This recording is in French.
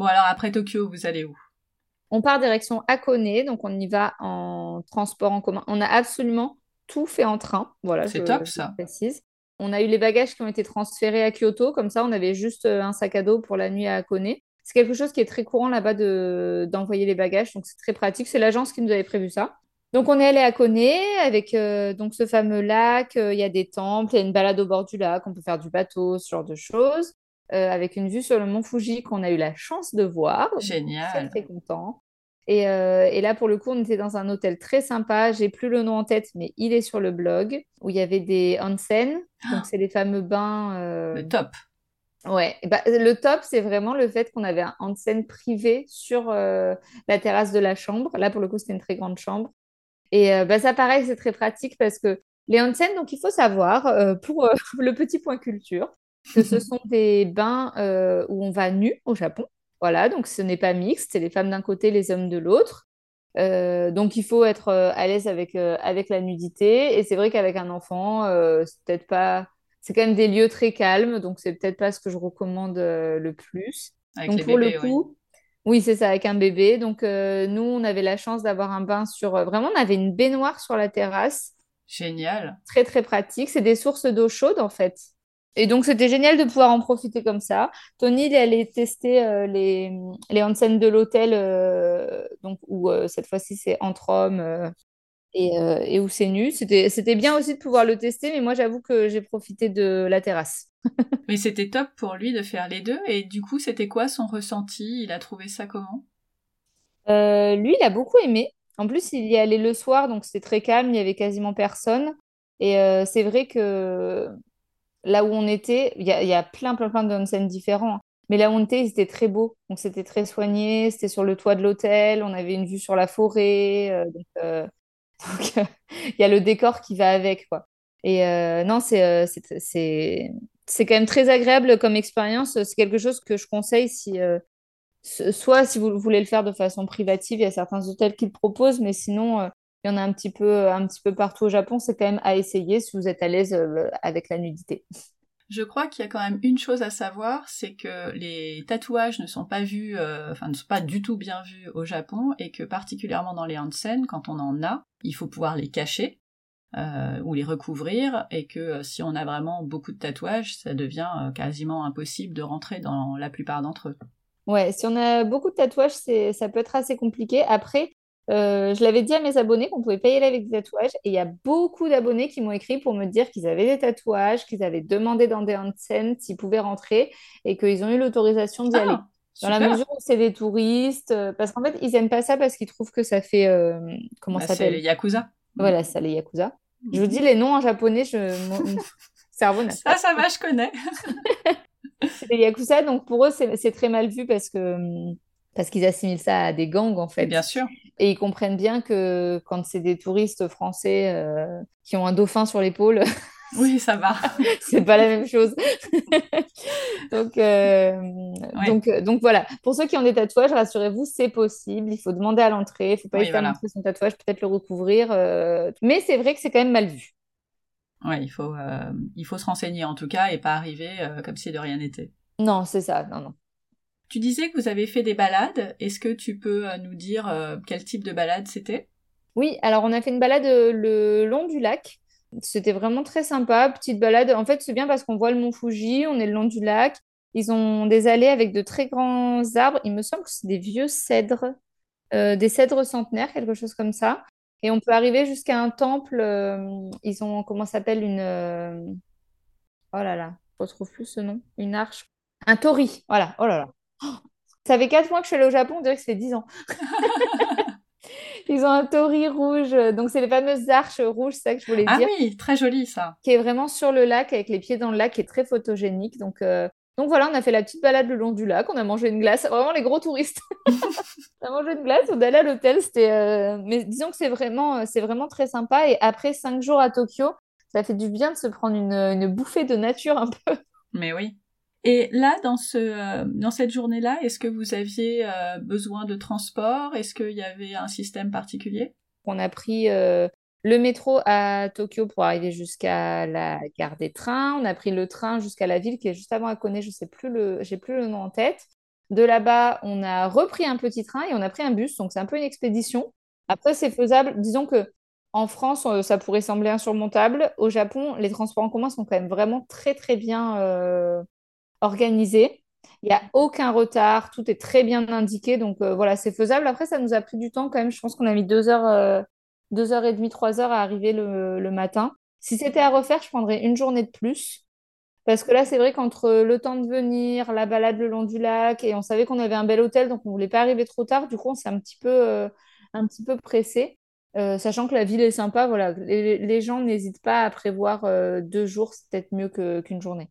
Bon, alors après Tokyo, vous allez où? On part direction Hakone, donc on y va en transport en commun. On a absolument tout fait en train. Voilà, C'est top ça. précise. On a eu les bagages qui ont été transférés à Kyoto, comme ça on avait juste euh, un sac à dos pour la nuit à Hakone. C'est quelque chose qui est très courant là-bas de, d'envoyer les bagages, donc c'est très pratique. C'est l'agence qui nous avait prévu ça. Donc on est allé à Hakone avec euh, donc ce fameux lac, euh, il y a des temples, il y a une balade au bord du lac, on peut faire du bateau, ce genre de choses, euh, avec une vue sur le mont Fuji qu'on a eu la chance de voir. Donc, très Génial. très content. Et, euh, et là, pour le coup, on était dans un hôtel très sympa. J'ai plus le nom en tête, mais il est sur le blog, où il y avait des onsen. Donc, c'est les fameux bains. euh, Le top. Ouais. Et bah, le top, c'est vraiment le fait qu'on avait un onsen privé sur euh, la terrasse de la chambre. Là, pour le coup, c'était une très grande chambre. Et bah, ça, pareil, c'est très pratique parce que les onsen, donc, il faut savoir, pour le petit point culture, que ce sont des bains euh, où on va nu au Japon. Voilà, donc ce n'est pas mixte, c'est les femmes d'un côté, les hommes de l'autre. Euh, donc il faut être euh, à l'aise avec, euh, avec la nudité. Et c'est vrai qu'avec un enfant, c'est peut-être pas. C'est quand même des lieux très calmes, donc c'est peut-être pas ce que je recommande le plus. Avec Donc les pour le bébés, oui. coup, oui, c'est ça, avec un bébé. Donc nous, on avait la chance d'avoir un bain sur. Vraiment, on avait une baignoire sur la terrasse, Génial. très très pratique. C'est des sources d'eau chaude en fait. Et donc, c'était génial de pouvoir en profiter comme ça. Tony, il est allé tester euh, les, les onsen de l'hôtel, euh, donc où euh, cette fois-ci c'est entre hommes euh, et, et où c'est nu. C'était, bien aussi de pouvoir le tester, mais moi j'avoue que j'ai profité de la terrasse. Mais c'était top pour lui de faire les deux. Et du coup, c'était quoi son ressenti? Il a trouvé ça comment? Lui, il a beaucoup aimé. En plus, il y allait le soir, donc c'était très calme, il y avait quasiment personne. Et euh, c'est vrai que là où on était, il y a, plein, plein, plein d'onsen différents. Mais là où on était, c'était très beau. Donc c'était très soigné, c'était sur le toit de l'hôtel, on avait une vue sur la forêt. euh, donc, euh, donc, il y a le décor qui va avec, quoi. Et euh, non, c'est c'est c'est quand même très agréable comme expérience. C'est quelque chose que je conseille si so- soit si vous voulez le faire de façon privative, il y a certains hôtels qui le proposent, mais sinon il y en a un petit peu un petit peu partout au Japon. C'est quand même à essayer si vous êtes à l'aise euh, avec la nudité. Je crois qu'il y a quand même une chose à savoir, c'est que les tatouages ne sont pas vus, euh, enfin ne sont pas du tout bien vus au Japon, et que particulièrement dans les onsen, quand on en a, il faut pouvoir les cacher euh, ou les recouvrir, et que si on a vraiment beaucoup de tatouages, ça devient quasiment impossible de rentrer dans la plupart d'entre eux. Ouais, si on a beaucoup de tatouages, c'est, ça peut être assez compliqué. Après, euh, je l'avais dit à mes abonnés qu'on pouvait pas y aller avec des tatouages. Et il y a beaucoup d'abonnés qui m'ont écrit pour me dire qu'ils avaient des tatouages, qu'ils avaient demandé dans des onsen s'ils pouvaient rentrer et qu'ils ont eu l'autorisation d'y aller. Ah, Dans la mesure où c'est des touristes, euh, parce qu'en fait, ils aiment pas ça parce qu'ils trouvent que ça fait... euh, comment Bah, ça C'est les s'appelle? Yakuza. Voilà, ça, les Yakuza. Je vous dis les noms en japonais, je... mon cerveau n'a Ça, ça va, je connais. c'est des Yakuza, donc pour eux, c'est c'est très mal vu parce que hum, parce qu'ils assimilent ça à des gangs, en fait. Bien sûr. Et ils comprennent bien que quand c'est des touristes français euh, qui ont un dauphin sur l'épaule, Oui, ça va. c'est pas la même chose. Donc, euh, Ouais. donc, euh, donc voilà. Pour ceux qui ont des tatouages, rassurez-vous, c'est possible. Il faut demander à l'entrée. Il faut pas Oui, hésiter à voilà. montrer son tatouage, peut-être le recouvrir. euh, Mais c'est vrai que c'est quand même mal vu. Ouais, il faut, il faut se renseigner en tout cas et pas arriver comme si de rien n'était. Non, c'est ça. Non, non. Tu disais que vous avez fait des balades. Est-ce que tu peux euh, nous dire euh, quel type de balade c'était? Oui, alors on a fait une balade euh, le long du lac. C'était vraiment très sympa, petite balade. En fait, c'est bien parce qu'on voit le mont Fuji, on est le long du lac. Ils ont des allées avec de très grands arbres. Il me semble que c'est des vieux cèdres, des cèdres centenaires, quelque chose comme ça. Et on peut arriver jusqu'à un temple. ils ont, comment s'appelle, une... Oh là là, je retrouve plus ce nom. Une arche. Un torii, voilà. Oh là là. Ça fait quatre mois que je suis allée au Japon, on dirait que fait dix ans. Ils ont un torii rouge, donc c'est les fameuses arches rouges, c'est ça que je voulais Ah dire, oui, très joli ça. qui est vraiment sur le lac, avec les pieds dans le lac, qui est très photogénique. Donc, euh, donc voilà, on a fait la petite balade le long du lac, on a mangé une glace, vraiment les gros touristes. On a mangé une glace, on est allé à l'hôtel, c'était... euh, Mais disons que c'est vraiment, euh, c'est vraiment très sympa. Et après cinq jours à Tokyo, ça fait du bien de se prendre une, une bouffée de nature un peu. Mais oui. Et là, dans, ce, euh, dans cette journée-là, est-ce que vous aviez euh, besoin de transport? Est-ce qu'il y avait un système particulier? On a pris euh, le métro à Tokyo pour arriver jusqu'à la gare des trains. On a pris le train jusqu'à la ville qui est juste avant Hakone. Je sais plus le, j'ai plus le nom en tête. De là-bas, on a repris un petit train et on a pris un bus, donc c'est un peu une expédition. Après, c'est faisable. Disons que en France, ça pourrait sembler insurmontable. Au Japon, les transports en commun sont quand même vraiment très, très bien euh, organisés. Il n'y a aucun retard, tout est très bien indiqué. Donc euh, voilà, c'est faisable. Après, ça nous a pris du temps quand même. Je pense qu'on a mis deux heures, deux heures et demie, trois heures à arriver le, matin. Si c'était à refaire, je prendrais une journée de plus. Parce que là, c'est vrai qu'entre le temps de venir, la balade le long du lac, et on savait qu'on avait un bel hôtel, donc on ne voulait pas arriver trop tard. Du coup, on s'est un petit peu, un petit peu pressé. Euh, sachant que la ville est sympa, voilà, les, gens n'hésitent pas à prévoir euh, deux jours, c'est peut-être mieux qu'une journée.